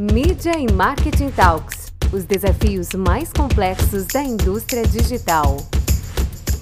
Mídia e Marketing Talks os desafios mais complexos da indústria digital.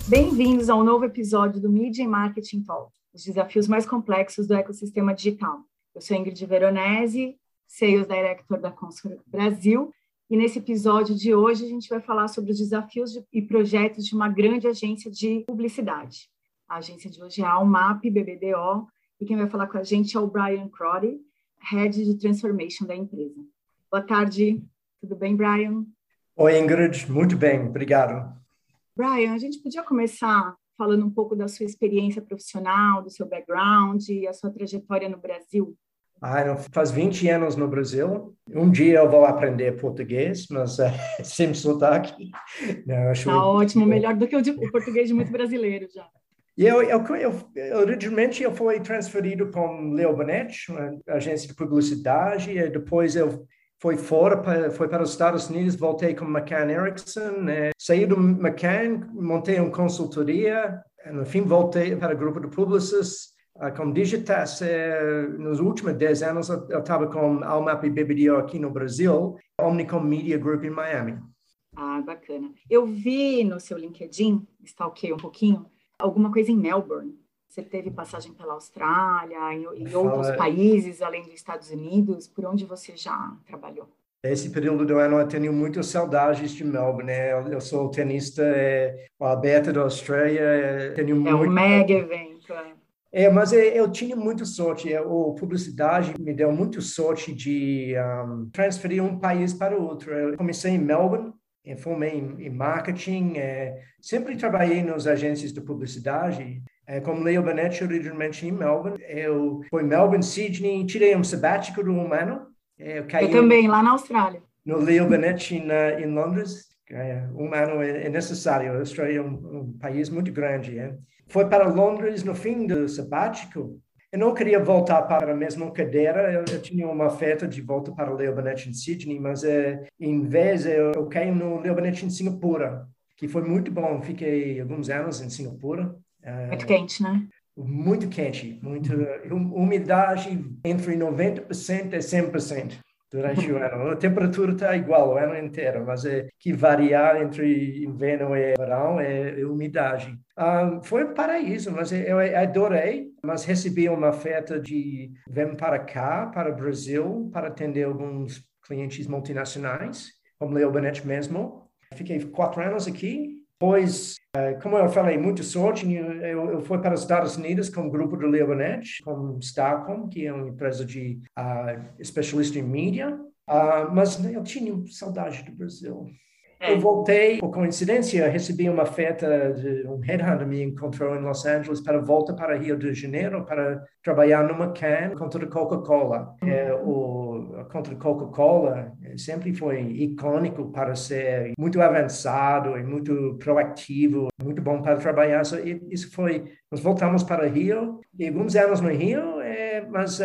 Bem-vindos ao novo episódio do Media e Marketing Talks os desafios mais complexos do ecossistema digital. Eu sou Ingrid Veronese, Sales Director da Consul Brasil, e nesse episódio de hoje a gente vai falar sobre os desafios de, e projetos de uma grande agência de publicidade. A agência de hoje é a Almap BBDO, e quem vai falar com a gente é o Brian Crowley, Head de Transformation da empresa. Boa tarde, tudo bem, Brian? Oi, Ingrid, muito bem, obrigado. Brian, a gente podia começar falando um pouco da sua experiência profissional, do seu background e a sua trajetória no Brasil? Ah, faz 20 anos no Brasil. Um dia eu vou aprender português, mas é, sem sotaque. Não, acho tá ótimo, melhor do que o, de, o português de muito brasileiro já. E eu, eu, eu, originalmente eu fui transferido com Leo Bonetti, uma agência de publicidade, e depois eu fui fora, para, fui para os Estados Unidos, voltei com McCann Erickson, né? saí do McCann, montei uma consultoria, no fim voltei para o grupo de publicistas, uh, com Digitas, nos últimos 10 anos eu estava com Almap e BBDO aqui no Brasil, Omnicom Media Group em Miami. Ah, bacana. Eu vi no seu LinkedIn, stalkei um pouquinho, alguma coisa em Melbourne. Você teve passagem pela Austrália e, outros países além dos Estados Unidos. Por onde você já trabalhou? Esse período do ano eu tenho muitas saudades de Melbourne. Né? Eu, sou tenista é, aberto da Austrália. É, tenho é muito... um mega evento. É. é, mas é, eu tinha muita sorte. A publicidade me deu muita sorte de um, transferir um país para outro. Eu comecei em Melbourne, formei em, em marketing. É, sempre trabalhei nas agências de publicidade. É, como Leo Benetti, originalmente em Melbourne. Eu fui em Melbourne, Sydney, tirei um sabático de um ano. É, eu, eu também, lá na Austrália. No Leo Benetti, na, em Londres. É, um ano é, é necessário. A Austrália é um, um país muito grande. É. Foi para Londres no fim do sabático. Eu não queria voltar para a mesma cadeira, eu, eu tinha uma oferta de volta para o Leo Benetti em Sydney, mas é, em vez eu, eu caí no Leo Benetti em Singapura, que foi muito bom. Fiquei alguns anos em Singapura. Muito quente, né? Muito quente, muita umidade entre 90% e 100% durante o ano. A temperatura está igual o ano inteiro, mas é que variar entre inverno e verão é, é umidade. Um, foi um paraíso, mas eu adorei, mas recebi uma oferta de vir para cá, para o Brasil, para atender alguns clientes multinacionais, como Leo Benet mesmo. Fiquei quatro anos aqui Pois, eh, como eu falei, muita sorte. Eu, eu fui para os Estados Unidos com o grupo do Leonet, com Starcom, que é uma empresa de uh, especialista em mídia. Uh, mas eu tinha saudade do Brasil. É. Eu voltei, por coincidência, recebi uma oferta de um headhunter me encontrou em Los Angeles para volta para Rio de Janeiro para trabalhar numa can contra a Coca-Cola. É, o contra a Coca-Cola sempre foi icônico para ser muito avançado e muito proativo, muito bom para trabalhar. So, isso foi, nós voltamos para Rio e alguns anos no Rio, é, mas uh,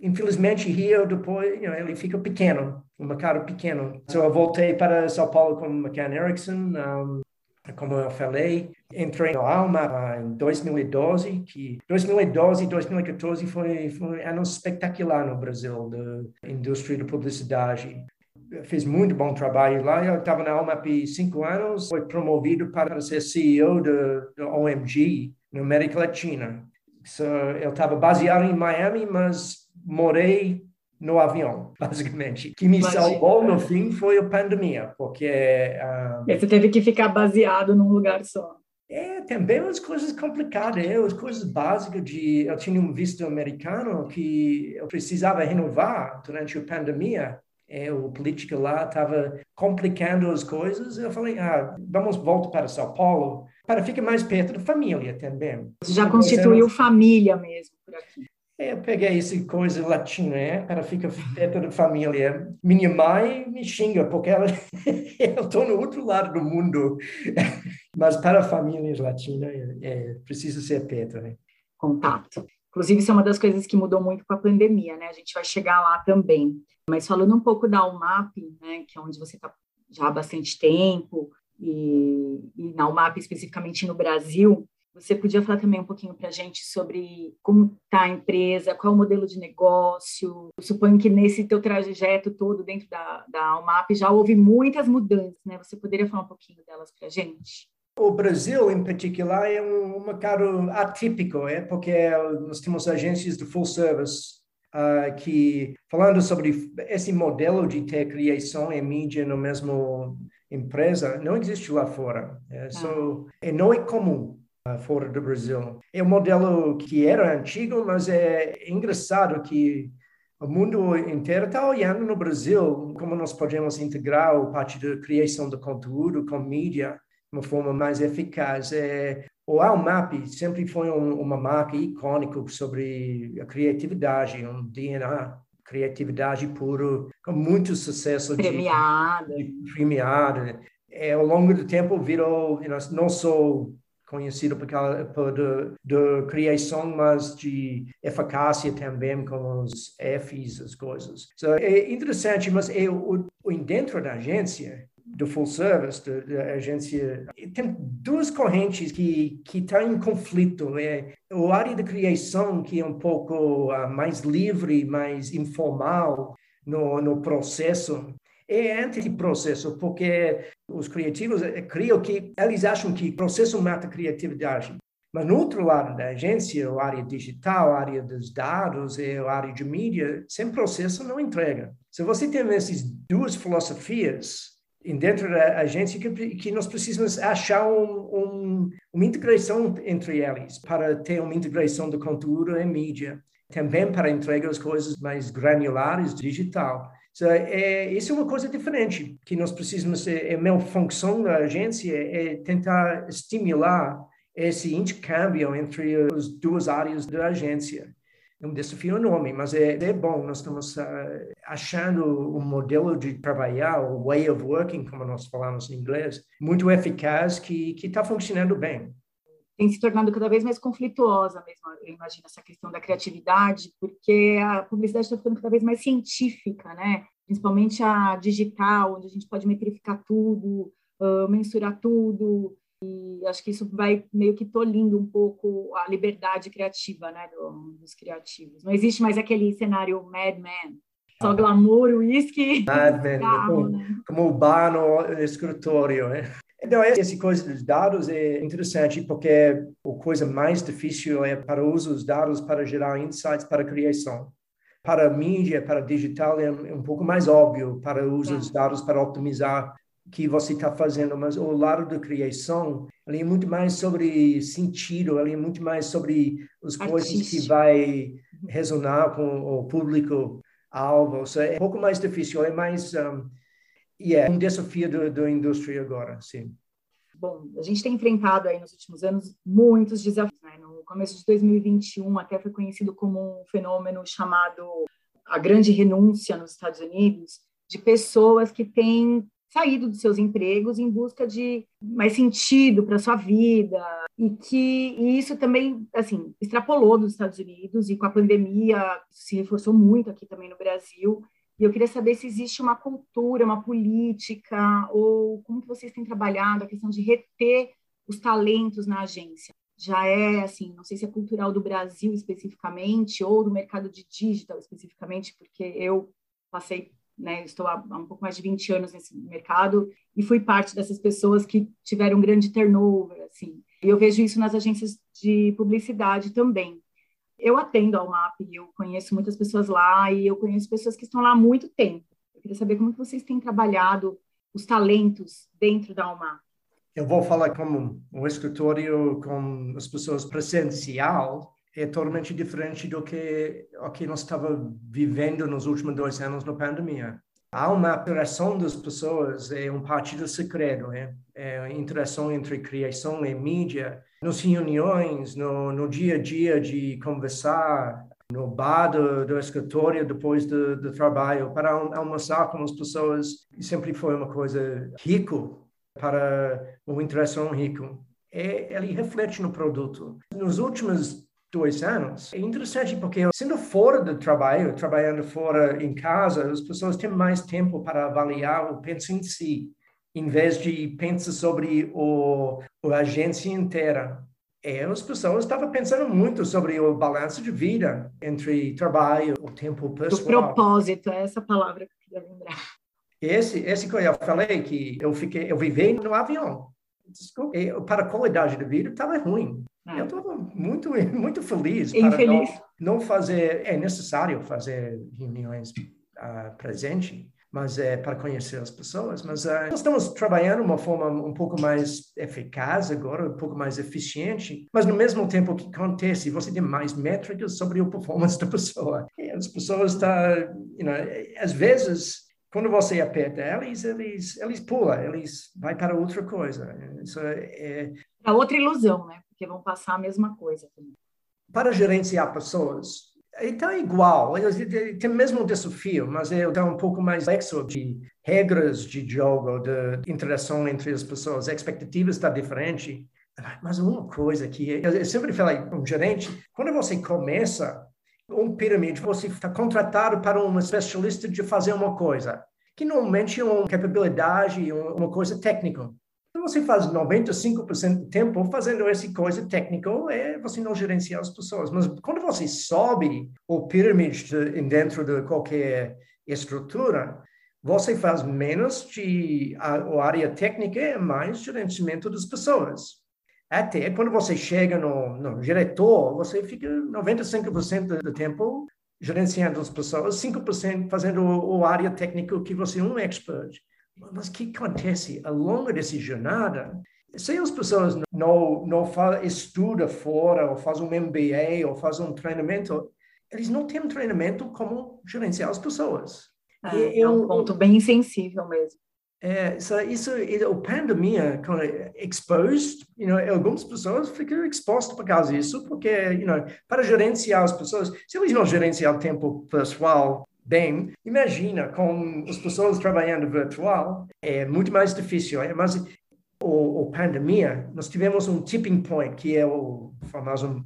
infelizmente Rio depois you know, ele fica pequeno um mercado pequeno. Então, eu voltei para São Paulo com McCann Erickson, um, como eu falei, entrei no Alma em 2012, que 2012 e 2014 foi, foi um ano espetacular no Brasil, da indústria de publicidade. fiz muito bom trabalho lá. Eu estava na Alma há cinco anos, fui promovido para ser CEO da OMG na América Latina. So, eu estava baseado em Miami, mas morei no avião, basicamente. que me Imagina. salvou no fim foi a pandemia, porque... Um, Você teve que ficar baseado num lugar só. É, também as coisas complicadas, é, as coisas básicas de... Eu tinha um visto americano que eu precisava renovar durante a pandemia, é, o político lá estava complicando as coisas. Eu falei, ah, vamos voltar para São Paulo para ficar mais perto da família também. Você já constituiu família mesmo por aqui. É, eu peguei essa coisa latina, é, para ficar perto da família. Minha mãe me xinga, porque ela, eu estou no outro lado do mundo. Mas para a família latina, é, é, precisa ser perto. Né? Contato. Inclusive, isso é uma das coisas que mudou muito com a pandemia, né? A gente vai chegar lá também. Mas falando um pouco da UMAP, né, que é onde você está já há bastante tempo, e, e na UMAP especificamente no Brasil, Você podia falar também um pouquinho para a gente sobre como está a empresa, qual é o modelo de negócio? Eu suponho que nesse teu trajeto todo dentro da, da Almap já houve muitas mudanças, né? Você poderia falar um pouquinho delas para a gente? O Brasil, em particular, é um, um mercado atípico, é porque nós temos agências de full service uh, que, falando sobre esse modelo de ter criação e mídia no mesmo empresa, não existe lá fora. É, so, e não é comum fora do Brasil. É um modelo que era antigo, mas é engraçado que o mundo inteiro está olhando no Brasil como nós podemos integrar a parte da criação de conteúdo com mídia uma forma mais eficaz. É, o Almap sempre foi um, uma marca icônica sobre a criatividade, um DNA criatividade puro, com muito sucesso. Premiada. De, de premiada. É, ao longo do tempo virou, não só conhecido por, por de, criação, mas de eficácia também com os Fs, as coisas. So, é interessante, mas é o dentro da agência, do full service, da agência, tem duas correntes que que estão tá em conflito. É o área de criação que é um pouco uh, mais livre, mais informal no, no processo. É anti-processo, porque os criativos eh, criam que eles acham que processo mata criatividade. Mas no outro lado da agência, a área digital, a área dos dados e a área de mídia, sem processo não entrega. Se você tem essas duas filosofias, dentro da agência que, que nós precisamos achar um, um, uma integração entre eles para ter uma integração do conteúdo e mídia, também para entregar as coisas mais granulares digital. So, é, isso é uma coisa diferente que nós precisamos. É, a minha função da agência é tentar estimular esse intercâmbio entre as duas áreas da agência é um desafio enorme, mas é, é bom. Nós estamos uh, achando um modelo de trabalhar, o way of working, como nós falamos em inglês, muito eficaz que está funcionando bem. Tem se tornado cada vez mais conflituosa mesmo, eu imagino, essa questão da criatividade, porque a publicidade está ficando cada vez mais científica, né? Principalmente a digital, onde a gente pode metrificar tudo, uh, mensurar tudo, e acho que isso vai meio que tolindo um pouco a liberdade criativa, né, do, dos criativos. Não existe mais aquele cenário Mad Men, só ah. glamour, uísque, Mad Men, como, né? como o bar no escritório, né? Então, essa coisa dos dados é interessante porque a coisa mais difícil é para o uso dos dados para gerar insights para a criação. Para a mídia, para digital, é um pouco mais óbvio para o uso dos dados para optimizar que você está fazendo, mas o lado da criação, ele é muito mais sobre sentido, ele é muito mais sobre as coisas que vai ressonar com o público alvo. So, é um pouco mais difícil, é mais um, yeah, um desafio da indústria agora, sim. Bom, a gente tem enfrentado aí nos últimos anos muitos desafios. Né? No começo de 2021, até foi conhecido como um fenômeno chamado a grande renúncia nos Estados Unidos, de pessoas que têm saído dos seus empregos em busca de mais sentido para sua vida e que e isso também assim extrapolou nos Estados Unidos e com a pandemia se reforçou muito aqui também no Brasil e eu queria saber se existe uma cultura, uma política ou como que vocês têm trabalhado a questão de reter os talentos na agência. Já é assim, não sei se é cultural do Brasil especificamente ou do mercado de digital especificamente, porque eu passei né? Estou há, há, um pouco mais de 20 anos nesse mercado e fui parte dessas pessoas que tiveram um grande turnover, assim. E eu vejo isso nas agências de publicidade também. Eu atendo ao MAP, eu conheço muitas pessoas lá e eu conheço pessoas que estão lá há muito tempo. Eu queria saber como que vocês têm trabalhado os talentos dentro da UMAP. Eu vou falar como um escritório com as pessoas presencial, é totalmente diferente do que o que nós estávamos vivendo nos últimos dois anos na pandemia. Há uma interação das pessoas, é um partido secreto, é, é a interação entre criação e mídia, nas reuniões, no, no dia a dia de conversar, no bar do, do escritório depois do, do trabalho, para almoçar com as pessoas, sempre foi uma coisa rico para uma interação rica. É, ele reflete no produto. Nos últimos dois anos. É interessante porque sendo fora do trabalho, trabalhando fora em casa, as pessoas têm mais tempo para avaliar o penso em si, em vez de pensar sobre o, a agência inteira. é, as pessoas estavam pensando muito sobre o balanço de vida entre trabalho, o tempo pessoal. O propósito, é essa palavra que eu queria lembrar. Esse, esse que eu falei, que eu fiquei, eu vivi no avião. Desculpa, para a qualidade de vida estava ruim. Ah. Eu estava muito, muito feliz. Infeliz. Para não, não fazer, é necessário fazer reuniões uh, presente, mas é para conhecer as pessoas. Mas uh, nós estamos trabalhando de uma forma um pouco mais eficaz agora, um pouco mais eficiente, mas no mesmo tempo o que acontece, você tem mais métricas sobre a performance da pessoa. E as pessoas estão, tá, you know, às vezes quando você aperta eles, eles, eles pulam, eles vai para outra coisa. Isso é, é... Para outra ilusão, né? Porque vão passar a mesma coisa também. Para gerenciar pessoas, então é igual, tem o mesmo desafio, mas é um pouco mais complexo de regras de jogo, de interação entre as pessoas, a expectativa está diferente. Mas uma coisa que eu sempre falei um gerente, quando você começa um pirâmide, você está contratado para um especialista de fazer uma coisa, que normalmente é uma capacidade, uma coisa técnica. Então, você faz 95% do tempo fazendo essa coisa técnica, é você não gerenciar as pessoas. Mas quando você sobe o pirâmide de, dentro de qualquer estrutura, você faz menos de a, a área técnica e mais gerenciamento das pessoas. Até quando você chega no, no diretor, você fica 95% do tempo gerenciando as pessoas, 5% fazendo o, o área técnica que você é um expert. Mas o que acontece ao longo dessa jornada? Se as pessoas não, não estudam fora, ou fazem um MBA, ou fazem um treinamento, eles não têm um treinamento como gerenciar as pessoas. É, é um ponto bem sensível mesmo. É, isso, isso, a pandemia exposed, you know, algumas pessoas ficam expostas por causa disso, porque, you know, para gerenciar as pessoas, se eles não gerenciar o tempo pessoal bem, imagina com as pessoas trabalhando virtual, é muito mais difícil, é? o, o pandemia, nós tivemos um tipping point, que é o famoso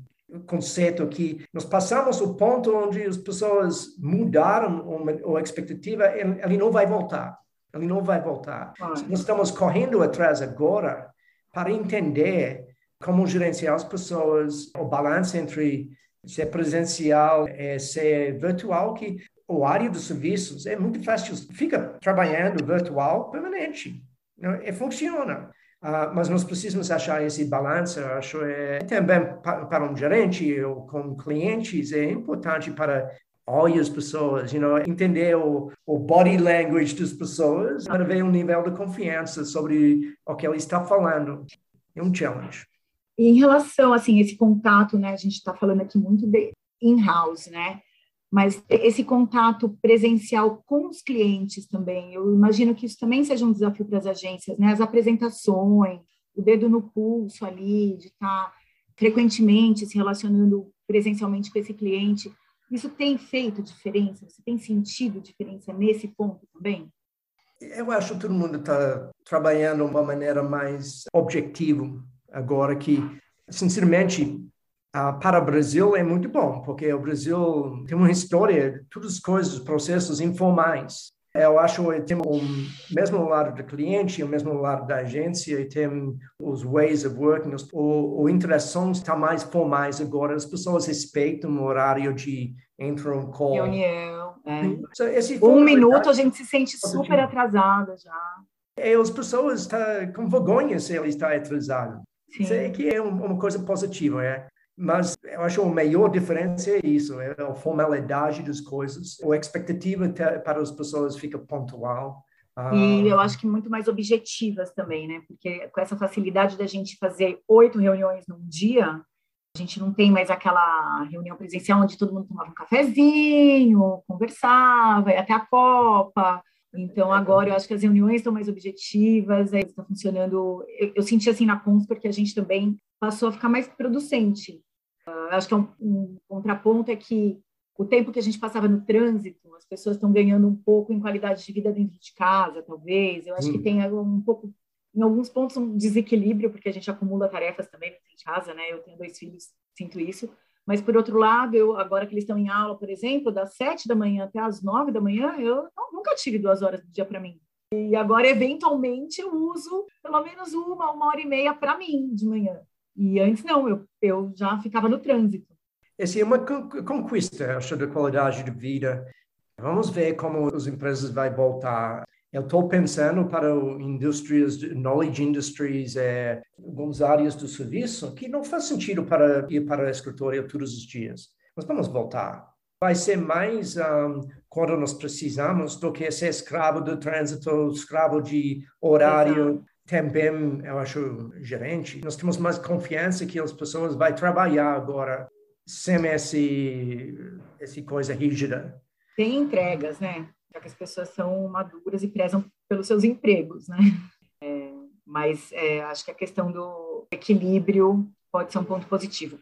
conceito que nós passamos o ponto onde as pessoas mudaram a expectativa, ele não vai voltar ele não vai voltar. Ah. Nós estamos correndo atrás agora para entender como gerenciar as pessoas, o balanço entre ser presencial e ser virtual, que o área dos serviços é muito fácil. Fica trabalhando virtual permanente. Não, e funciona. Uh, mas nós precisamos achar esse balanço. Acho é também para, para um gerente ou com clientes é importante para olhe as pessoas, you know, entender o, o body language das pessoas para ver um nível de confiança sobre o que ele está falando. É um challenge. Em relação, assim, esse contato, né, a gente está falando aqui muito de in-house, né, mas esse contato presencial com os clientes também, eu imagino que isso também seja um desafio para as agências, né, as apresentações, o dedo no pulso ali, de estar tá frequentemente se relacionando presencialmente com esse cliente, isso tem feito diferença? Você tem sentido diferença nesse ponto também? Eu acho que todo mundo está trabalhando de uma maneira mais objetiva agora que, sinceramente, para o Brasil é muito bom, porque o Brasil tem uma história, todas as coisas, processos informais. Eu acho que tem o mesmo lado do cliente, o mesmo lado da agência, e tem os ways of working, o, o interação está mais formais agora, as pessoas respeitam o horário de entrar um call. Reunião. É. um minuto a gente se sente super atrasada já. E as pessoas estão tá com vergonha se ele está atrasado. Sim. Isso é que é uma coisa positiva, é. Mas eu acho que a maior diferença é isso, é a formalidade das coisas. A expectativa para as pessoas fica pontual. E eu acho que muito mais objetivas também, né? Porque com essa facilidade da gente fazer oito reuniões num dia, a gente não tem mais aquela reunião presencial onde todo mundo tomava um cafezinho, conversava, ia até a Copa. Então, agora eu acho que as reuniões estão mais objetivas, está funcionando. Eu, eu, senti assim na Cons, porque a gente também passou a ficar mais producente. Uh, acho que é um, um, contraponto é que o tempo que a gente passava no trânsito, as pessoas estão ganhando um pouco em qualidade de vida dentro de casa, talvez. Eu acho hum. que tem um pouco, em alguns pontos, um desequilíbrio, porque a gente acumula tarefas também dentro de casa, né? Eu tenho dois filhos, sinto isso. Mas, por outro lado, eu, agora que eles estão em aula, por exemplo, das sete da manhã até as nove da manhã, eu não, nunca tive duas horas do dia para mim. E agora, eventualmente, eu uso pelo menos uma, uma hora e meia para mim de manhã. E antes não, eu, eu já ficava no trânsito. Essa é uma conquista, acho, da qualidade de vida. Vamos ver como as empresas vão voltar. Eu estou pensando para indústrias, knowledge industries, é, algumas áreas do serviço que não faz sentido para ir para o escritório todos os dias. Mas vamos voltar. Vai ser mais um, quando nós precisamos do que ser escravo do trânsito, escravo de horário. Também, eu acho, gerente, nós temos mais confiança que as pessoas vão trabalhar agora sem esse, essa coisa rígida. Tem entregas, né? Já que as pessoas são maduras e prezam pelos seus empregos, né? É, mas é, acho que a questão do equilíbrio pode ser um ponto positivo.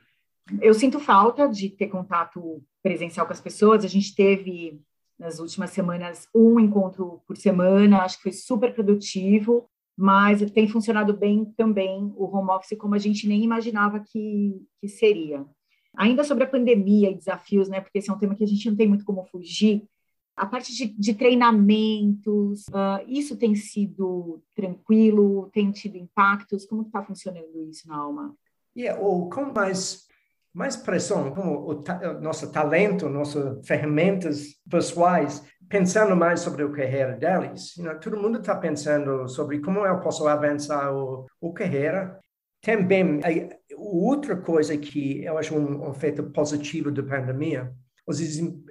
Eu sinto falta de ter contato presencial com as pessoas. A gente teve nas últimas semanas um encontro por semana, acho que foi super produtivo, mas tem funcionado bem também o home office como a gente nem imaginava que, que seria. Ainda sobre a pandemia e desafios, né? Porque esse é um tema que a gente não tem muito como fugir. A parte de, de treinamentos, uh, isso tem sido tranquilo? Tem tido impactos? Como está funcionando isso na Alma? Yeah, ou com mais mais pressão, como o, ta, nosso talento, nossas ferramentas pessoais, pensando mais sobre a carreira deles. You know, todo mundo está pensando sobre como eu posso avançar o, o carreira também, outra coisa que eu acho um, efeito positivo da pandemia, as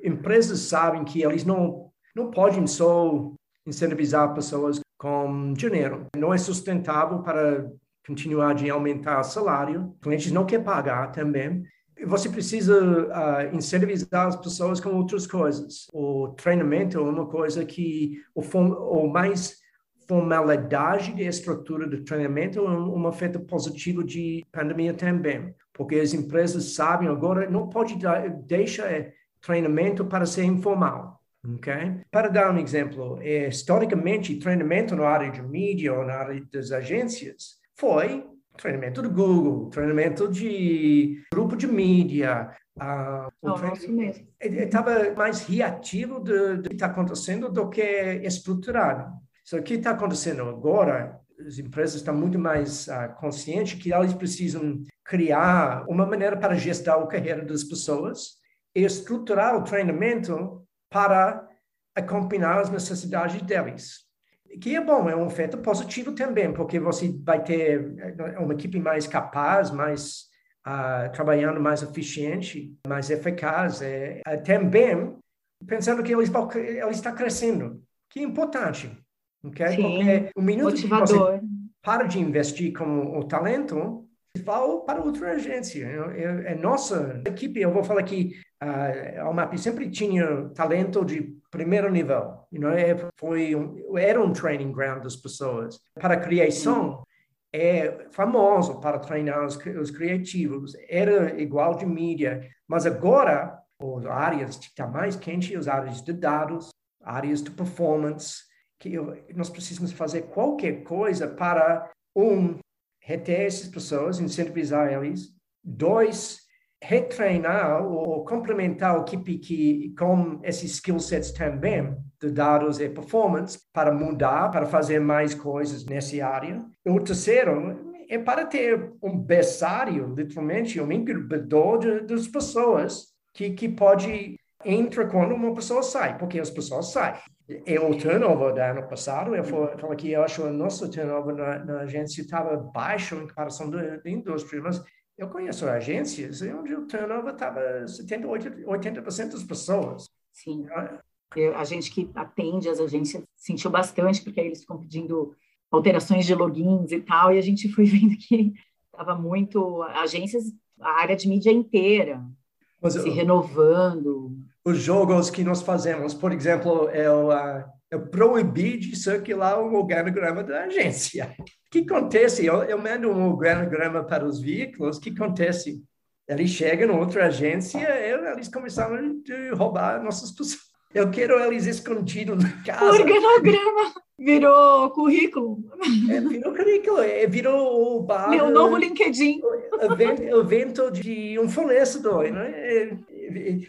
empresas sabem que eles não, não podem só incentivizar pessoas com dinheiro. Não é sustentável para continuar de aumentar o salário. Clientes não querem pagar também. Você precisa uh, incentivizar as pessoas com outras coisas. O treinamento é uma coisa que o, mais formalidade da estrutura de treinamento é um, efeito positivo de pandemia também, porque as empresas sabem agora não pode dar, deixar treinamento para ser informal. Okay? Para dar um exemplo, é, historicamente, treinamento na área de mídia ou na área das agências foi treinamento do Google, treinamento de grupo de mídia. Uh, Estava mais reativo do, do que está acontecendo do que estruturado. So, o que está acontecendo agora? As empresas estão muito mais uh, conscientes que elas precisam criar uma maneira para gestar a carreira das pessoas e estruturar o treinamento para acompanhar as necessidades deles. Que é bom, é um efeito positivo também, porque você vai ter eh, uma equipe mais capaz, mais uh, trabalhando mais eficiente, mais eficaz. É, é, também pensando que eles, eles está crescendo, que é importante. Okay? Sim, Porque o minuto motivador. que você para de investir com o talento, vai para outra agência. É, é, é, nossa equipe, eu vou falar que uh, a UMAP sempre tinha talento de primeiro nível. You know? É, foi um, era um training ground das pessoas. Para a criação, é famoso para treinar os, os criativos. Era igual de mídia. Mas agora, as áreas que estão mais quentes, as áreas de dados, áreas de performance, que eu, nós precisamos fazer qualquer coisa para, um, reter essas pessoas, incentivizar eles, dois, retreinar ou complementar a equipe que, com esses skill sets também, de dados e performance, para mudar, para fazer mais coisas nessa área. O terceiro é para ter um berçário, literalmente, um incubador de, das pessoas que, que pode entra quando uma pessoa sai, porque as pessoas saem. E o turnover do ano passado, eu falo que eu acho que o nosso turnover na, na agência estava baixo em comparação da indústria, mas eu conheço agências onde o turnover estava 70, 80% das pessoas. Sim. Eu, a gente que atende as agências sentiu bastante, porque aí eles ficam pedindo alterações de logins e tal, e a gente foi vendo que estava muito. Agências, a área de mídia inteira, mas, se renovando os jogos que nós fazemos. Por exemplo, eu, uh, eu proibi de circular um organograma da agência. O que acontece? Eu, eu mando um organograma para os veículos, o que acontece? Eles chegam em outra agência e eles começaram a roubar nossas pessoas. Eu quero eles escondidos na casa. Organograma virou currículo. É, virou currículo, é, virou o bar. Meu novo LinkedIn. O evento de um fornecedor. Né?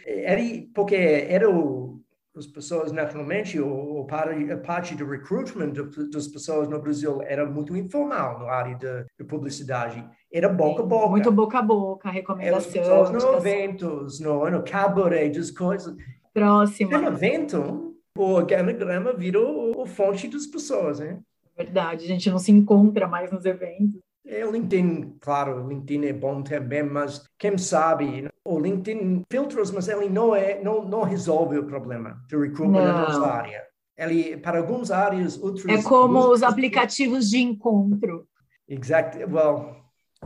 era porque era o as pessoas naturalmente, o, a parte do recruitment das pessoas no Brasil era muito informal na área de, de publicidade. Era boca a boca. Muito boca a boca, recomendação. As pessoas no eventos, no, no cabaret, das coisas. Próxima. No evento, o organograma virou a fonte das pessoas, né? Verdade, a gente não se encontra mais nos eventos. É, o LinkedIn, claro, o LinkedIn é bom também, mas quem sabe, o LinkedIn filtros, mas ele não é, não, não resolve o problema de recruitment na nossa área. Ele, para algumas áreas, outros... É como outros, os aplicativos de encontro. Exactly, well,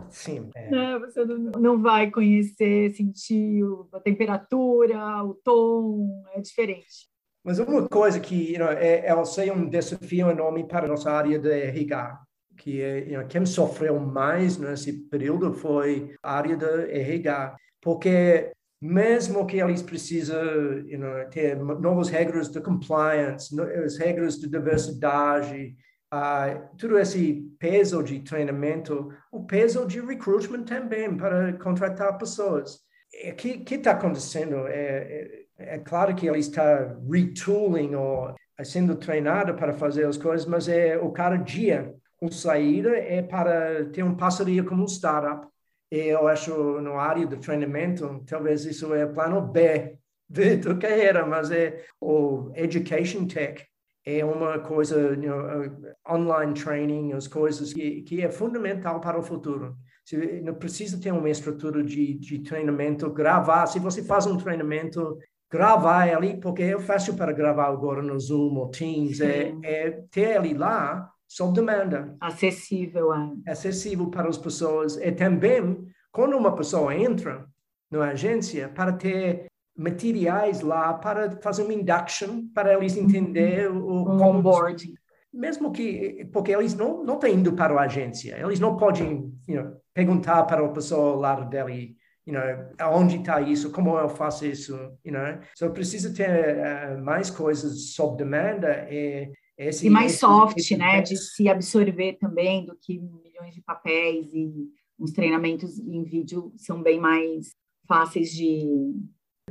sim. É. Não, você não vai conhecer, sentir a temperatura, o tom, é diferente. Mas uma coisa que you know, é, é, sei um desafio enorme para a nossa área de RH, que é, know, quem sofreu mais nesse período foi a área de RH, porque mesmo que eles precisam you know, ter novas regras de compliance, as regras de diversidade, uh, todo esse peso de treinamento, o peso de recruitment também para contratar pessoas. O que está acontecendo? É, é, é, claro que ele está retooling ou sendo treinado para fazer as coisas, mas é o cada dia o saída é para ter um parceria com um startup. E eu acho, no área de treinamento, talvez isso é plano B de tua carreira, mas é o Education Tech. É uma coisa, you know, uh, online training, as coisas que, que é fundamental para o futuro. Você não precisa ter uma estrutura de, de treinamento, gravar. Se você faz um treinamento, gravar ele, porque é fácil para gravar agora no Zoom ou Teams, é, é ter ele lá sob demanda. Acessível. É. Acessível para as pessoas. E também, quando uma pessoa entra na agência, para ter materiais lá para fazer uma induction, para eles entender o... Um onboarding. Mesmo que... Porque eles não, não estão indo para a agência. Eles não podem you know, perguntar para a pessoa ao lado dele you know, aonde está isso, como eu faço isso, you know. So precisa ter uh, mais coisas sob demanda e esse, e mais soft, esse, né, de se absorver também do que milhões de papéis e os treinamentos em vídeo são bem mais fáceis de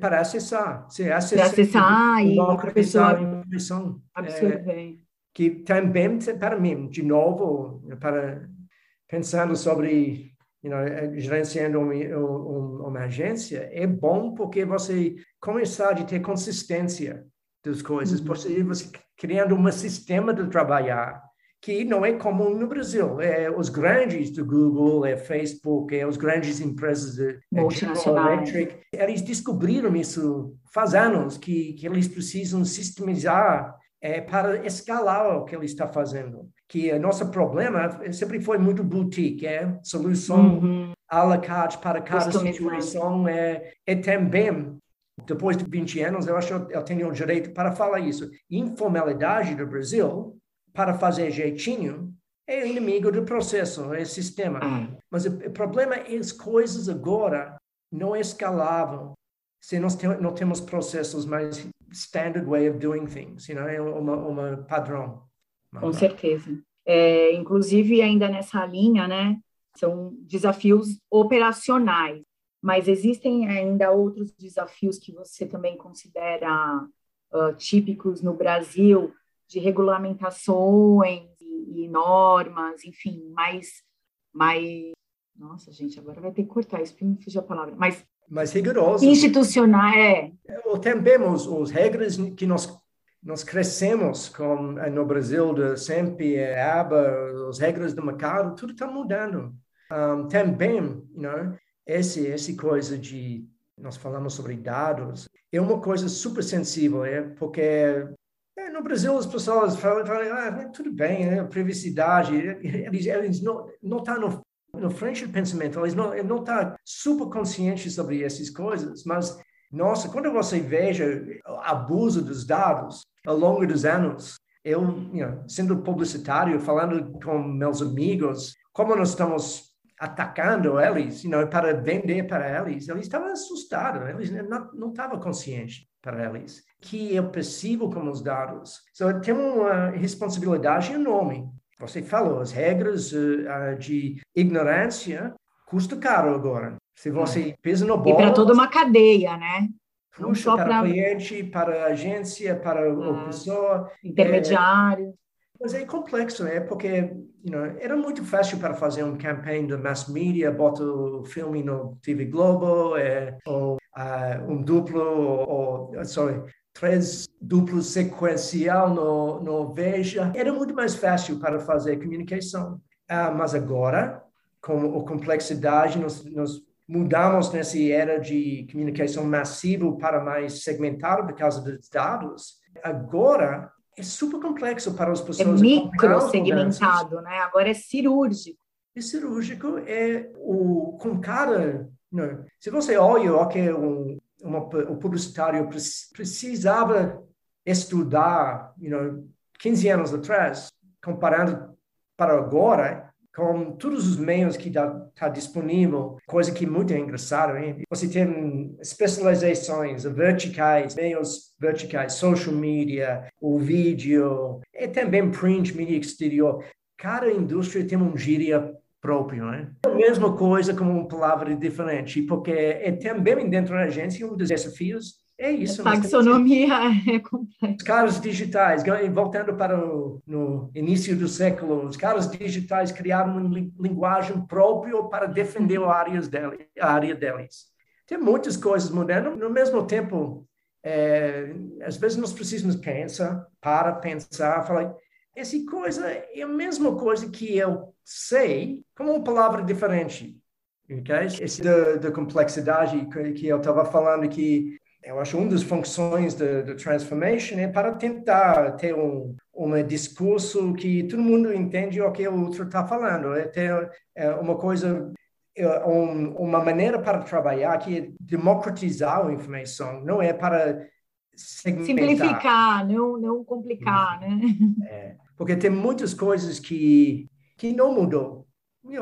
para acessar, se acessar, acessar e a pessoa absorver. É, que também para mim, de novo, para pensando sobre you know, gerenciando uma, uma, uma agência, é bom porque você começar a ter consistência das coisas, uhum. você, você criando um sistema de trabalhar que não é comum no Brasil. É os grandes do Google, é Facebook, é os grandes empresas de General Electric, eles descobriram isso faz anos que, que eles precisam sistematizar é, para escalar o que ele está fazendo. Que o nosso problema sempre foi muito boutique, é solução uhum. à la carte para cada situação. É, é também depois de 20 anos, eu acho que eu tenho o direito para falar isso. Informalidade do Brasil, para fazer jeitinho, é inimigo do processo, é sistema. Hum. Mas o, o, problema é as coisas agora não escalável se nós te, não temos processos mais standard way of doing things, you know, é uma, uma padrão. Com certeza. É, inclusive, ainda nessa linha, né, são desafios operacionais. Mas existem ainda outros desafios que você também considera uh, típicos no Brasil, de regulamentações e, e, normas, enfim, mais, mais. Nossa, gente, agora vai ter que cortar isso, porque me fugiu a palavra. Mas mais rigoroso. Institucional, é. Temos as regras que nós nós crescemos com no Brasil de sempre é, aba, as regras do mercado, tudo está mudando. Um, também, you know, esse, esse coisa de nós falamos sobre dados é uma coisa super sensível, é porque é, no Brasil as pessoas falam, falam ah, tudo bem, é, privacidade, eles, eles não não estão no, no frente do pensamento, eles não não estão super conscientes sobre essas coisas, mas nossa, quando você veja abuso dos dados ao longo dos anos, eu, you know, sendo publicitário, falando com meus amigos, como nós estamos atacando eles, you know, para vender para eles, eles estavam assustados, eles não estavam conscientes para eles que é possível com os dados. Então, tem uma responsabilidade enorme. Você falou, as regras uh, de ignorância custa caro agora. Se você pisa no bola... E para toda uma cadeia, né? puxa para o cliente, para a agência, para a pessoa. Intermediário. É, mas é complexo, é porque you know, era muito fácil para fazer um campanha de mass media, bota o filme no TV Globo, é, ou uh, um duplo, ou, sorry, três duplos sequencial no, no Veja. Era muito mais fácil para fazer comunicação. Uh, mas agora, com a complexidade, nós, nós mudamos nessa era de comunicação massiva para mais segmentado por causa dos dados. Agora, é super complexo para as pessoas. É micro segmentado, né? Agora é cirúrgico. E cirúrgico é o com cada. Não, se você olha o que um, uma, o publicitário precisava estudar, you know, 15 anos atrás, comparando para agora, com todos os meios que está tá disponível, coisa que é muito engraçada. Hein? Você tem especializações verticais, meios verticais, social media, o vídeo, e também print, mídia exterior. Cada indústria tem um gíria próprio, né? A mesma coisa com uma palavra diferente, porque é também dentro da agência um dos desafios é isso. A taxonomia é complexa. Os caras digitais, voltando para o no início do século, os caras digitais criaram uma linguagem própria para defender a área, deles, a área deles. Tem muitas coisas mudando. No mesmo tempo, é, às vezes nós precisamos pensar, para pensar, falar, essa coisa é a mesma coisa que eu sei, como uma palavra diferente. Okay? Esse da, da complexidade que, que eu estava falando, que eu acho uma das funções da transformation é para tentar ter um, um discurso que todo mundo entende o que o outro está falando. É ter é, uma coisa, é, um, uma maneira para trabalhar que é democratizar a informação, não é para segmentar. Simplificar, não, não complicar, né? É, porque tem muitas coisas que, que não mudou.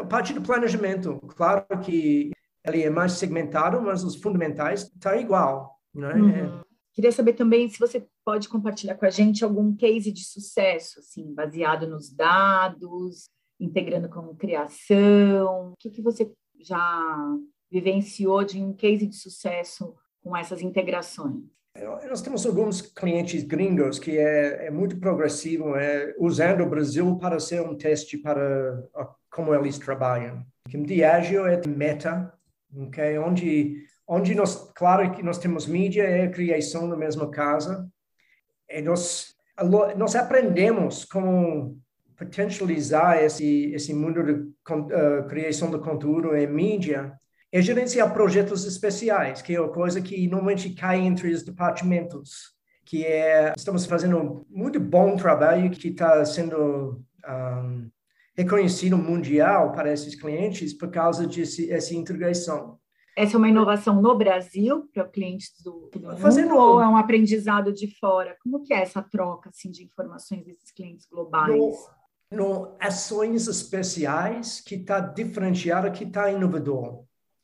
Parte do planejamento, claro que ele é mais segmentado, mas os fundamentais estão tá igual. Né? Uhum. Queria saber também se você pode compartilhar com a gente algum case de sucesso, assim, baseado nos dados, integrando como criação. O que, que você já vivenciou de um case de sucesso com essas integrações? Nós temos alguns clientes gringos que é, é muito progressivo, é, usando o Brasil para ser um teste para como eles trabalham. O Diageo é meta, okay? onde onde nós, claro que nós temos mídia é criação na mesma casa, e nós, nós aprendemos como potencializar esse, esse mundo de uh, criação de conteúdo em mídia e gerenciar projetos especiais, que é uma coisa que normalmente cai entre os departamentos, que é, estamos fazendo muito bom trabalho que está sendo um, reconhecido mundial para esses clientes por causa dessa integração. Essa é uma inovação no Brasil para clientes do, do Fazendo... mundo ou é um aprendizado de fora? Como que é essa troca assim, de informações desses clientes globais? No, no ações especiais que está diferenciada, que está inovador.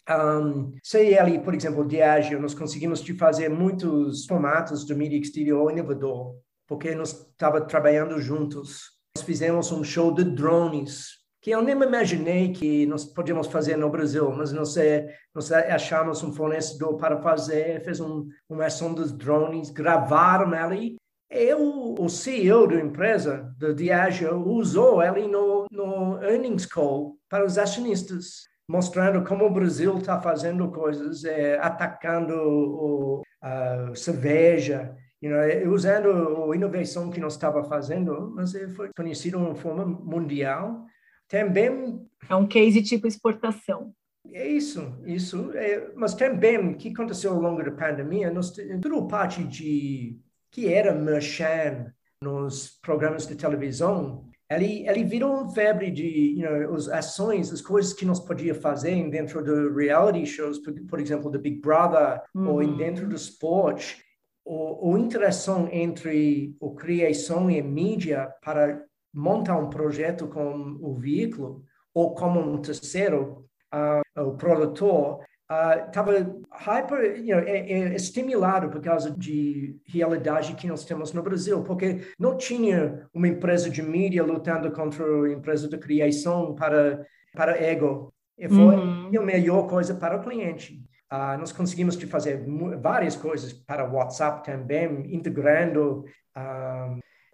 Um, CL, por exemplo, Diageo, nós conseguimos de fazer muitos formatos de mídia exterior inovador, porque nós estava trabalhando juntos. Nós fizemos um show de drones que eu nem imaginei que nós podíamos fazer no Brasil, mas nós, é, nós achamos um fornecedor para fazer, fez um, uma ação dos drones, gravaram ali. Eu, o CEO da empresa, da Diageo, usou ele no, no earnings call para os acionistas, mostrando como o Brasil está fazendo coisas, é, atacando o, a cerveja, you know, usando a inovação que nós estava fazendo, mas foi conhecido de uma forma mundial também... É um case tipo exportação. É isso, isso. É, mas também, o que aconteceu ao longo da pandemia, nós, toda parte de que era merchan nos programas de televisão, ele, ele virou uma febre de you know, as ações, as coisas que nós podíamos fazer dentro de reality shows, por, por exemplo, do Big Brother, uhum. ou dentro do esporte, ou, a interação entre a criação e a mídia para monta um projeto com o veículo ou como um terceiro, uh, o produtor, estava uh, hyper, you know, é, é estimulado por causa de realidade que nós temos no Brasil, porque não tinha uma empresa de mídia lutando contra a empresa de criação para para ego. E foi uhum. a melhor coisa para o cliente. Uh, nós conseguimos de fazer várias coisas para o WhatsApp também, integrando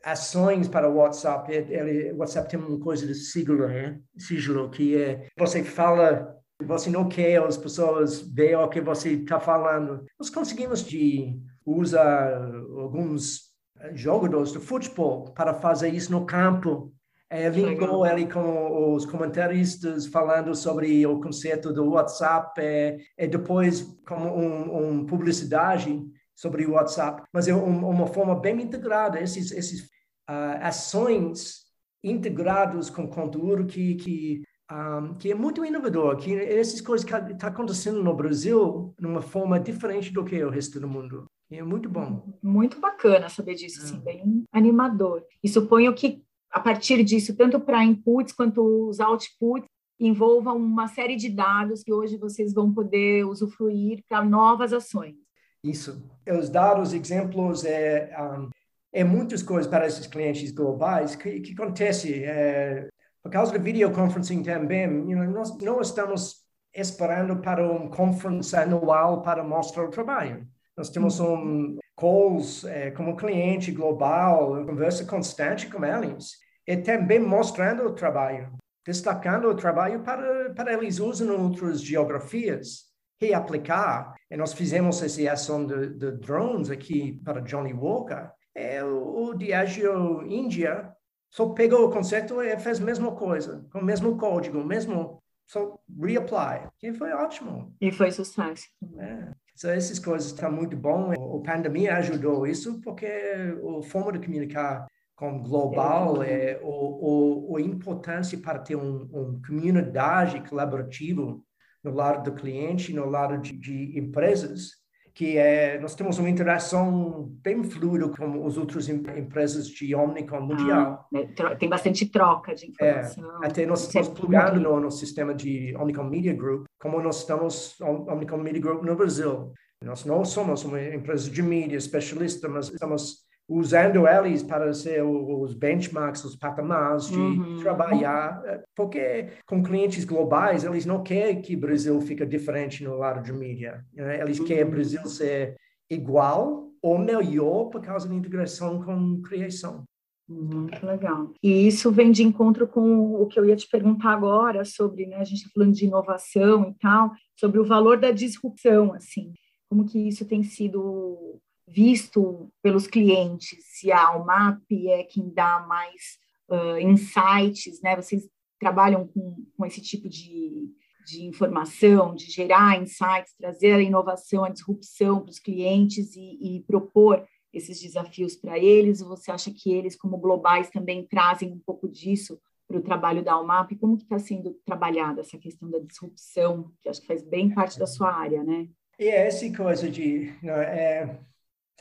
ações para o WhatsApp. Ele, o WhatsApp tem uma coisa de sigilo, né? sigilo, que é você fala, você não quer as pessoas ver o que você está falando. Nós conseguimos de usar alguns jogadores de futebol para fazer isso no campo é, ligou ele com os comentaristas falando sobre o conceito do WhatsApp é, e depois como um, um publicidade sobre o WhatsApp, mas é um, uma forma bem integrada, esses, esses uh, ações integrados com conteúdo que, que, um, que é muito inovador, que essas coisas que está acontecendo no Brasil de uma forma diferente do que o resto do mundo. E é muito bom. Muito bacana saber disso, assim, bem animador. E suponho que a partir disso, tanto para inputs quanto os outputs, envolvam uma série de dados que hoje vocês vão poder usufruir para novas ações. Isso. Os dados, exemplos, é, um, é muitas coisas para esses clientes globais que, que acontece. É, por causa do videoconferencing também, you know, nós não estamos esperando para uma conference anual para mostrar o trabalho. Nós temos um calls é, como cliente global, conversa constante com eles, e também mostrando o trabalho, destacando o trabalho para, para eles usar em outras geografias, reaplicar. E nós fizemos essa ação de, de drones aqui para Johnny Walker. É, o, o Diageo Índia só pegou o conceito e fez a mesma coisa, com o mesmo código, o mesmo só reapply, que foi ótimo. E foi sucesso. É. Então, essas coisas estão muito bom. A pandemia ajudou isso porque a forma de comunicar com global é o, o, a importância para ter um, uma comunidade colaborativa no lado do cliente, no lado de, de empresas, que é nós temos uma interação bem fluida com as outras empresas de Omnicom mundial. Ah, né, tem bastante troca de é, informação. É, até nós estamos plugando no, no sistema de Omnicom Media Group, como nós estamos Omnicom Media Group no Brasil. Nós não somos uma empresa de mídia especialista, mas estamos usando eles para ser os benchmarks, os patamares de uhum. trabalhar, eh, porque com clientes globais, eles não querem que o Brasil fique diferente no lado de mídia. Né? Eles uhum. querem o Brasil ser igual ou melhor por causa da integração com criação. Muito legal. E isso vem de encontro com o que eu ia te perguntar agora sobre, né, a gente está falando de inovação e tal, sobre o valor da disrupção, assim, como que isso tem sido visto pelos clientes, se a Almap é quem dá mais uh, insights, né? Vocês trabalham com, com esse tipo de, de informação, de gerar insights, trazer a inovação, a disrupção para os clientes e, e propor esses desafios para eles? Ou você acha que eles, como globais, também trazem um pouco disso para o trabalho da Almap? Como que está sendo trabalhada essa questão da disrupção, que acho que faz bem parte da sua área, né? E é essa coisa de... Não, é,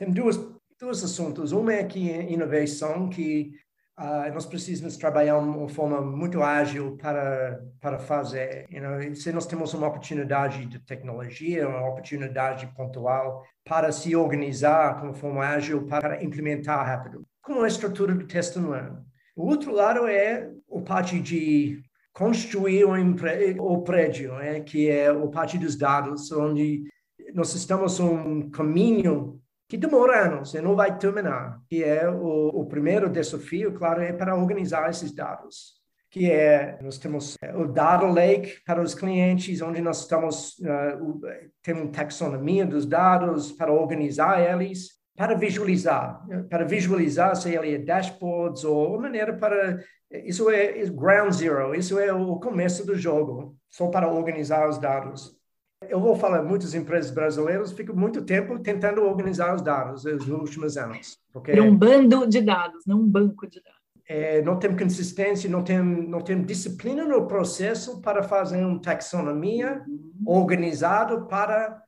tem duas, dois assuntos. Uma é que inovação, que uh, nós precisamos trabalhar de uma forma muito ágil para, para fazer. You know, se nós temos uma oportunidade de tecnologia, uma oportunidade pontual para se organizar de uma forma ágil para implementar rápido, como a estrutura de test and learn. O outro lado é o parte de construir o prédio, né? que é o parte dos dados, onde nós estamos um caminho que demora anos e não vai terminar, que é o, o primeiro desafio, claro, é para organizar esses dados que é nós temos é, o data lake para os clientes onde nós estamos uh, temos taxonomia dos dados para organizar eles para visualizar para visualizar se ele é dashboards ou maneira para isso é, é ground zero isso é o começo do jogo só para organizar os dados eu vou falar, muitas empresas brasileiras ficam muito tempo tentando organizar os dados nos últimos anos. Porque é um bando de dados, não um banco de dados. É, não tem consistência, não tem, não tem disciplina no processo para fazer uma taxonomia uhum. organizado para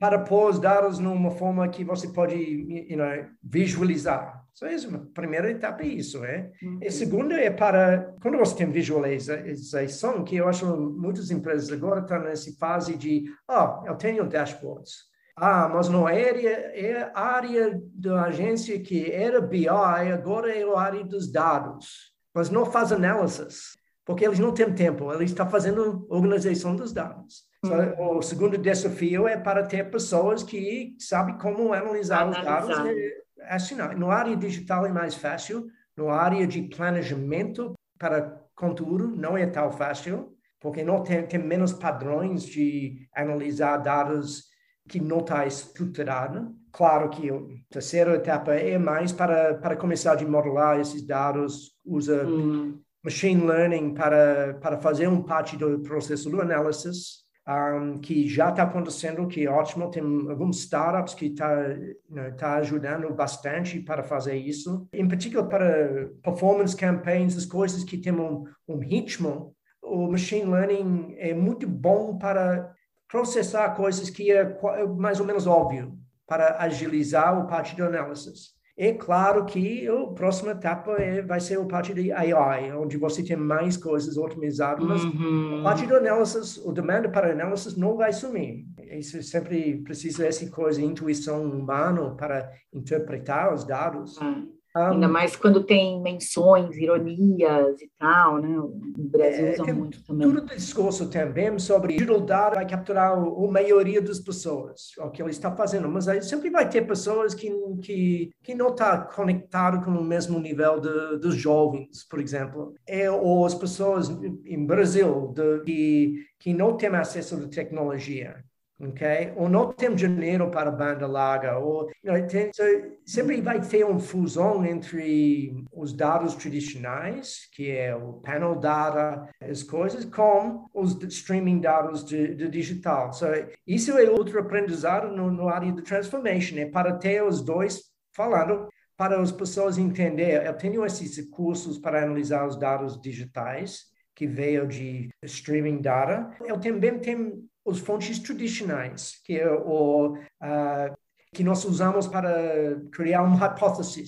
para pôr os dados numa forma que você pode you know, visualizar. Só isso, a primeira etapa é isso, é. Uhum. E a segunda é para, quando você tem visualização, que eu acho muitas empresas agora estão nessa fase de, ah, oh, eu tenho dashboards. Ah, mas não era é a área da agência que era BI, agora é a área dos dados. Mas não faz análises, porque eles não têm tempo, eles estão fazendo organização dos dados. Uhum. O segundo desafio é para ter pessoas que sabem como analisar, analisar. os dados e assinar. No área digital é mais fácil, no área de planejamento para conteúdo não é tão fácil, porque não tem, tem menos padrões de analisar dados que não está estruturado. Claro que a terceira etapa é mais para, para começar a modelar esses dados, usa hum. machine learning para, para fazer um parte do processo do análise, um, que já está acontecendo, que é ótimo. Tem alguns startups que estão tá, né, tá ajudando bastante para fazer isso. Em particular para performance campaigns, as coisas que têm um, um ritmo, o machine learning é muito bom para processar coisas que é, é mais ou menos óbvio para agilizar o parte de análise. É claro que a próxima etapa é, vai ser o parte de AI, onde você tem mais coisas otimizadas, uhum. a parte do análise, o demanda para análise não vai sumir. Isso sempre precisa dessa coisa, intuição humana para interpretar os dados. Uhum. Ainda mais quando tem menções, ironias e tal, né? O Brasil é, usa muito também. Tudo discurso também sobre ajudar a capturar a maioria das pessoas, o que ele está fazendo. Mas aí sempre vai ter pessoas que, que, que não estão tá conectadas com o mesmo nível de, dos jovens, por exemplo. É, ou as pessoas em Brasil de, que, que não têm acesso à tecnologia ok? Ou não tem dinheiro para banda larga, ou you know, tem, so, sempre vai ter uma fusão entre os dados tradicionais, que é o panel data, as coisas, com os streaming dados de, de digital. So, isso é outro aprendizado no, no área de transformation, é para ter os dois falando para as pessoas entender. Eu tenho esses cursos para analisar os dados digitais que veio de streaming data. Eu também tenho os fontes tradicionais, que é o uh, que nós usamos para criar uma hipótese.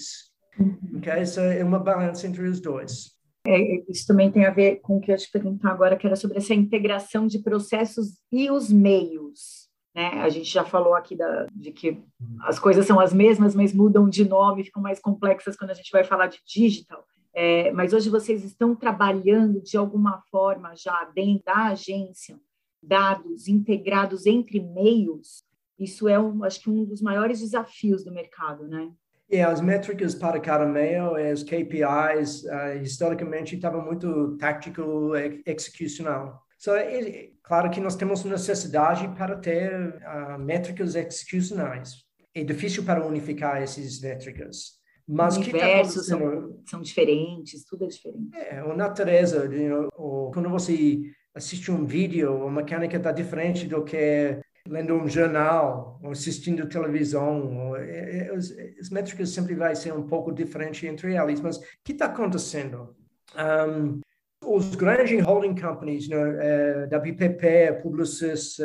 Uhum. Okay? Essa é uma balança entre os dois. É, isso também tem a ver com o que eu te perguntar agora, que era sobre essa integração de processos e os meios. Né? A gente já falou aqui da, de que as coisas são as mesmas, mas mudam de nome, ficam mais complexas quando a gente vai falar de digital. É, mas hoje vocês estão trabalhando de alguma forma já dentro da agência dados integrados entre meios, isso é, um, acho que, um dos maiores desafios do mercado, né? É, as métricas para cada meio, as KPIs, uh, historicamente, estava muito tático, execucional. So, é, claro que nós temos necessidade para ter uh, métricas execucionais. É difícil para unificar essas métricas. Mas Os universos tá são, são diferentes, tudo é diferente. É, a natureza, you know, quando você assiste um vídeo, a mecânica está diferente do que lendo um jornal ou assistindo televisão. É, é, as, as métricas sempre vai ser um pouco diferente entre elas. Mas o que está acontecendo? Um, os grandes holding companies, né, uh, WPP, Publicis,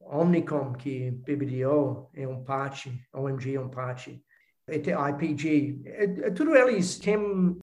Omnicom, que BBDO é um parte, OMG é um parte, IPG, é, tudo eles têm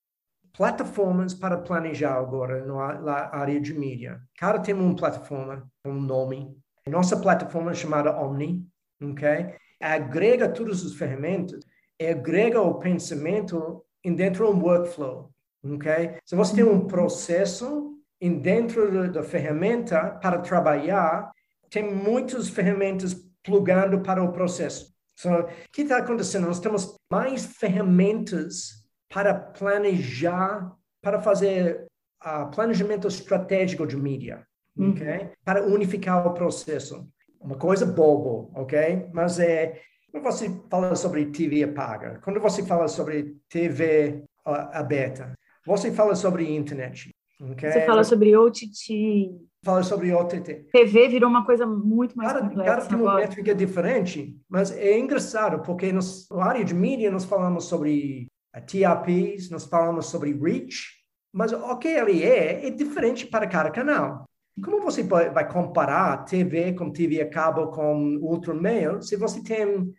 plataformas para planejar agora na área de mídia. Cada tem uma plataforma, um nome. Nossa plataforma é chamada Omni, ok? Agrega todas as ferramentas, agrega o pensamento dentro de um workflow, ok? Se você tem um processo dentro da ferramenta para trabalhar, tem muitas ferramentas plugando para o processo. So, o que está acontecendo? Nós temos mais ferramentas para planejar, para fazer uh, planejamento estratégico de mídia, uhum. ok? Para unificar o processo. Uma coisa bobo, ok? Mas é quando você fala sobre TV paga, quando você fala sobre TV uh, aberta, você fala sobre internet, ok? Você fala sobre OTT. Fala sobre OTT. TV virou uma coisa muito mais cada, complexa Cada tem uma métrica diferente, mas é engraçado, porque na área de mídia nós falamos sobre TRPs, nós falamos sobre reach, mas o que ele é é diferente para cada canal. Como você vai comparar TV com TV a cabo com outro meio se você tem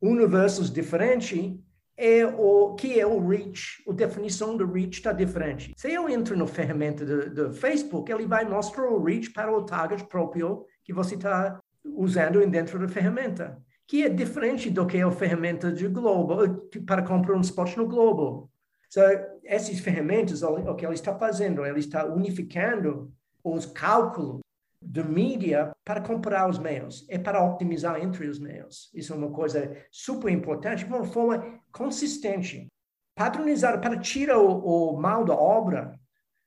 universos diferentes? É o que é o reach? A definição do reach está diferente. Se eu entro na ferramenta do, do Facebook, ele vai mostrar o reach para o target próprio que você está usando dentro da ferramenta que é diferente do que a ferramenta de Globo, para comprar um spot no Globo. So, essas ferramentas, o que ele está fazendo, ele está unificando os cálculos de mídia para comparar os meios, é para optimizar entre os meios. Isso é uma coisa super importante, de uma forma consistente. Padronizar para tirar o, o mal da obra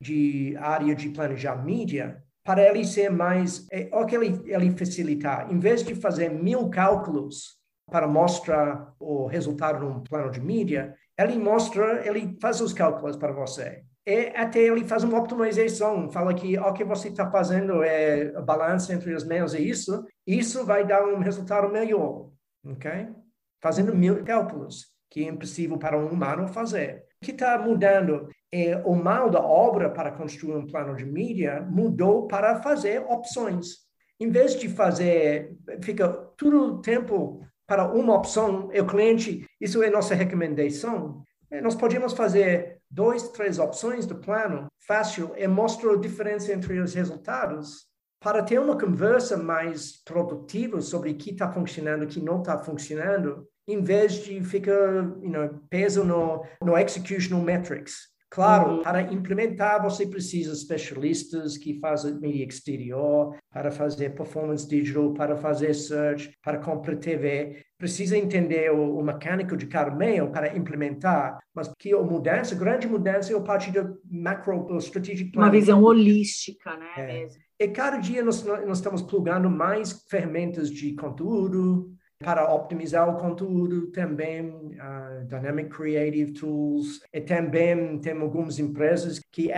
de área de planejar mídia, para ele ser mais, é, o que ele, ele facilitar. Em vez de fazer mil cálculos para mostrar o resultado de um plano de mídia, ele mostra, ele faz os cálculos para você e até ele faz uma optimização, fala que o que você está fazendo é a balança entre os meios e isso, isso vai dar um resultado melhor, ok? Fazendo mil cálculos, que é impossível para um humano fazer. O que está mudando é o mal da obra para construir um plano de mídia mudou para fazer opções. Em vez de fazer, fica todo o tempo para uma opção, o cliente, isso é nossa recomendação, é, nós podemos fazer dois, três opções do plano fácil e mostrar a diferença entre os resultados para ter uma conversa mais produtiva sobre o que está funcionando o que não está funcionando, em vez de ficar you know, peso no, no executional metrics. Claro, uhum. para implementar você precisa de especialistas que fazem mídia exterior, para fazer performance digital, para fazer search, para comprar TV. Precisa entender o, o mecânico de cada meio para implementar, mas que a mudança, a grande mudança é a partir do macro strategic plan. Uma visão holística, né? É. Mesmo. E cada dia nós, nós estamos plugando mais ferramentas de conteúdo, para optimizar o conteúdo também uh, Dynamic Creative Tools e também tem algumas empresas que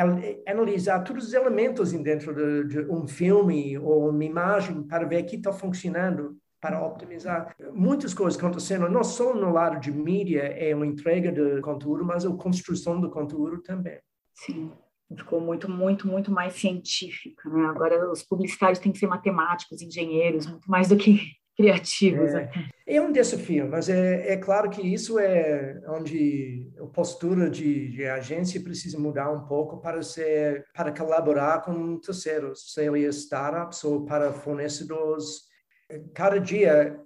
analisar todos os elementos dentro de, de um filme ou uma imagem para ver que está funcionando para optimizar. Muitas coisas acontecendo, não só no lado de mídia, é uma entrega de conteúdo, mas a construção do conteúdo também. Sim ficou muito, muito, muito mais científica, né? Agora os publicitários têm que ser matemáticos, engenheiros, muito mais do que criativos. É, é um desafio, mas é, é claro que isso é onde a postura de, de agência precisa mudar um pouco para ser para colaborar com terceiros, seja startups ou para fornecedores. Cada dia,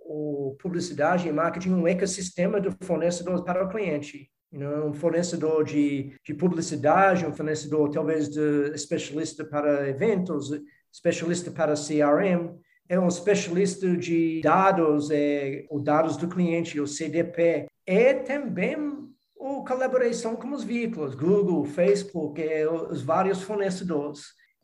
o publicidade e marketing é um ecossistema de fornecedores para o cliente. um fornecedor de, de publicidade, um fornecedor talvez de especialista para eventos, especialista para CRM, é um especialista de dados, é, os dados do cliente, o CDP. É também a colaboração com os veículos, Google, Facebook, é, os vários fornecedores.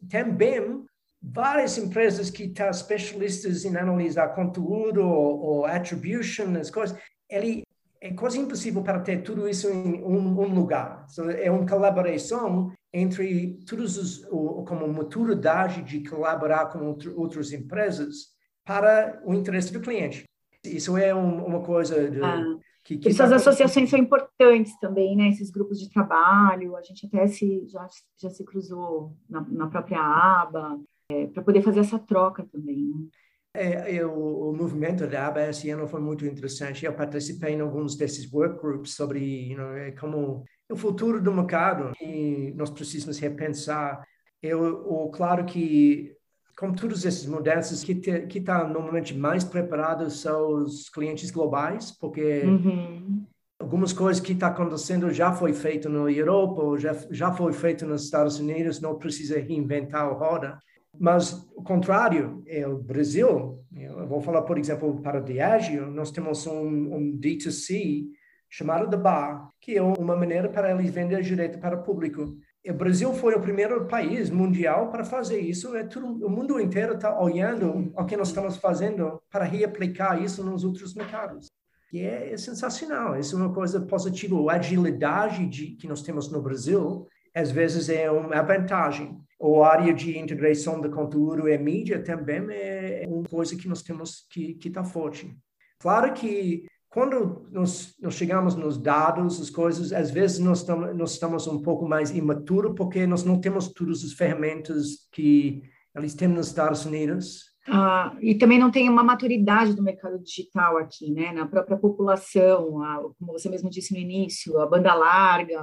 Também várias empresas que estão especialistas em analisar conteúdo ou, ou attribution, as coisas. Ele é quase impossível para ter tudo isso em um, um lugar. So, é uma colaboração entre todos os, como maturidade de colaborar com outro, outras empresas para o interesse do cliente. Isso é um, uma coisa de, ah, que, que essas tá... associações são importantes também, né? Esses grupos de trabalho, a gente até se já, já se cruzou na, na própria aba é, para poder fazer essa troca também. Né? É, eu, o movimento da aba esse ano foi muito interessante. Eu participei em alguns desses workgroups sobre you know, é como o futuro do mercado e nós precisamos repensar. Eu, claro que com todas essas mudanças que que está normalmente mais preparado são os clientes globais, porque uhum. algumas coisas que está acontecendo já foi feito na Europa já já foi feito nos Estados Unidos, não precisa reinventar a roda. Mas o contrário é o Brasil. Eu vou falar, por exemplo, para Diageo, nós temos um, um D2C chamado The Bar, que é uma maneira para eles vender direto para o público. O Brasil foi o primeiro país mundial para fazer isso. É tudo, o mundo inteiro está olhando o que nós estamos fazendo para reaplicar isso nos outros mercados. E é, é sensacional. Isso é uma coisa positiva. A agilidade de, que nós temos no Brasil, às vezes, é uma vantagem. A área de integração de conteúdo e mídia também é uma coisa que nós temos que está forte. Claro que quando nós, nós, chegamos nos dados, as coisas, às vezes nós, tam, nós estamos um pouco mais imaturo porque nós não temos todas as ferramentas que eles têm nos Estados Unidos. Ah, e também não tem uma maturidade do mercado digital aqui, né? Na própria população, a, como você mesmo disse no início, a banda larga,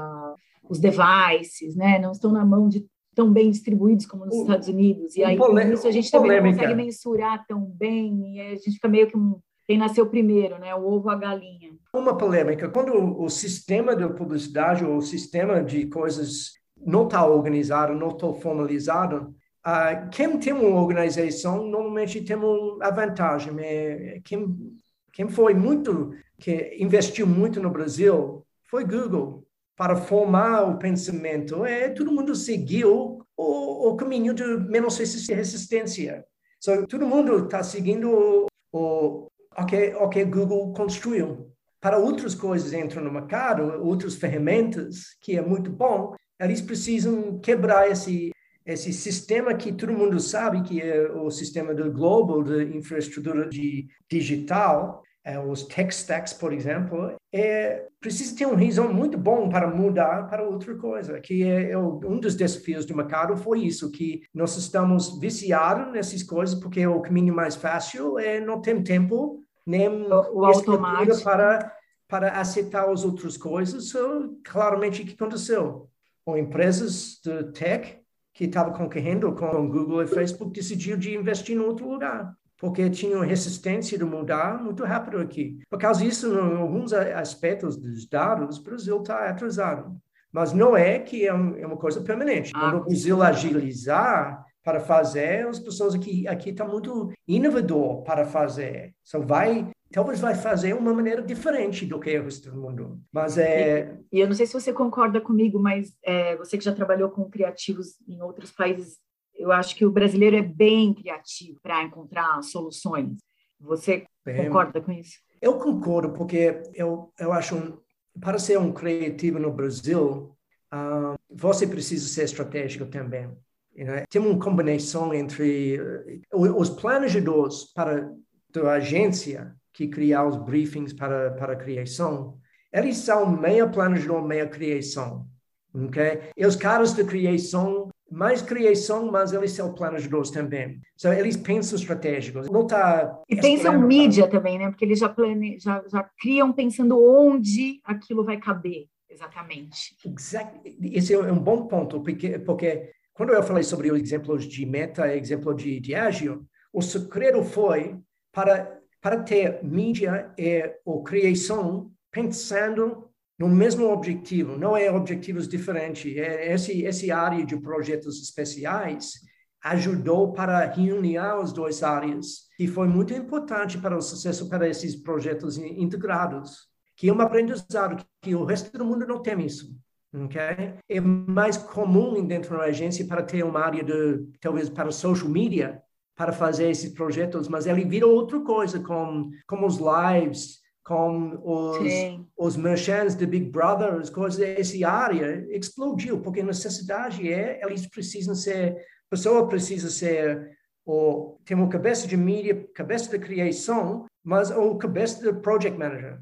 os devices, né? Não estão na mão de tão bem distribuídos como nos o, Estados Unidos. E aí, por isso, a gente também polêmica. não consegue mensurar tão bem, e a gente fica meio que um quem nasceu primeiro, né? O ovo, a galinha. Uma polêmica. Quando o sistema de publicidade ou o sistema de coisas não está organizado, não está formalizado, Uh, quem tem uma organização normalmente tem uma vantagem. Né? Quem, quem foi muito, que investiu muito no Brasil foi Google para formar o pensamento. É, todo mundo seguiu o, o caminho de menos resistência. So, todo mundo está seguindo o, o, que, o que Google construiu. Para outras coisas entram no mercado, outras ferramentas, que é muito bom, eles precisam quebrar esse esse sistema que todo mundo sabe que é o sistema do global de infraestrutura de digital, é, os tech stacks, por exemplo, é, precisa ter uma razão muito bom para mudar para outra coisa, que é, é, um dos desafios do mercado foi isso, que nós estamos viciados nessas coisas porque o caminho mais fácil é não ter tempo nem o, o automático para para aceitar as outras coisas. So, claramente, o que aconteceu? Com empresas de tech que estava concorrendo com Google e Facebook decidiu de investir em outro lugar, porque tinham resistência de mudar muito rápido aqui. Por causa disso, em alguns aspectos dos dados, o Brasil está atrasado. Mas não é que é, é uma coisa permanente. Ah, Quando o Brasil agilizar para fazer, as pessoas aqui aqui estão muito inovador para fazer. Só vai talvez vai fazer uma maneira diferente do que o resto do mundo. Mas é. E, e eu não sei se você concorda comigo, mas é, você que já trabalhou com criativos em outros países, eu acho que o brasileiro é bem criativo para encontrar soluções. Você bem, concorda com isso? Eu concordo, porque eu, eu acho um, para ser um criativo no Brasil, uh, você precisa ser estratégico também. You know? Tem uma combinação entre uh, os planejadores para a agência que criar os briefings para, para a criação, eles são meia planejador, meia criação. Okay? E os caras de criação, mais criação, mas eles são planejadores também. So, eles pensam estratégicos. Não tá e pensam mídia também, né? Porque eles já, plane... já, já criam pensando onde aquilo vai caber, exatamente. Exact... Esse é um bom ponto, porque, porque quando eu falei sobre os exemplos de meta e exemplo de, ágil, o segredo foi para para ter mídia e ou criação pensando no mesmo objetivo, não é objetivos diferentes. É esse esse área de projetos especiais ajudou para reunir as duas áreas e foi muito importante para o sucesso para esses projetos integrados, que é um aprendizado que o resto do mundo não tem isso. Okay? É mais comum dentro da agência para ter uma área de, talvez, para social media, para fazer esses projetos, mas ele vira outra coisa, com, como os lives, com os, os merchants de Big Brother, as coisas dessa área, explodiu, porque a necessidade é, eles precisam ser, a pessoa precisa ser, ou tem uma cabeça de mídia, cabeça de criação, mas o cabeça de project manager.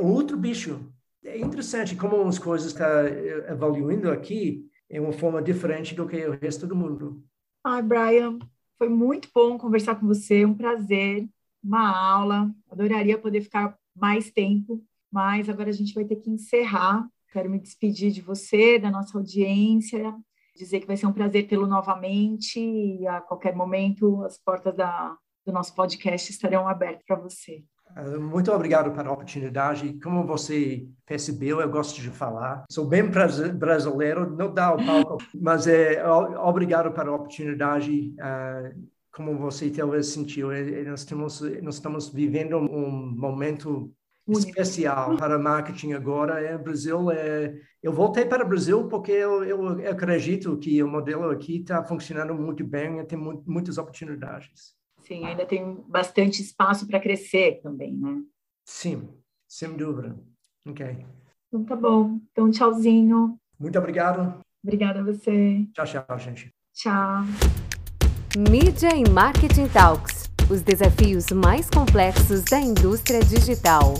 Outro bicho. É interessante como as coisas estão tá, eh, evoluindo aqui em uma forma diferente do que o resto do mundo. Ai, Brian, foi muito bom conversar com você, um prazer, uma aula. Adoraria poder ficar mais tempo, mas agora a gente vai ter que encerrar. Quero me despedir de você, da nossa audiência, dizer que vai ser um prazer tê-lo novamente e a qualquer momento as portas da, do nosso podcast estarão abertas para você. Ah, muito obrigado pela oportunidade. Como você percebeu, eu gosto de falar. Sou bem brasileiro, não dá o palco, mas é obrigado pela oportunidade. Uh, como você talvez sentiu, é, é, nós, temos, nós estamos vivendo um momento especial para marketing agora. É Brasil. É, eu voltei para o Brasil porque eu, eu acredito que o modelo aqui está funcionando muito bem e tem muitas oportunidades. Sim, ainda tem bastante espaço para crescer também, né? Sim, sem dúvida. Ok. Então tá bom. Então, tchauzinho. Muito obrigado. Obrigada a você. Tchau, tchau, gente. Tchau. Mídia e Marketing Talks os desafios mais complexos da indústria digital.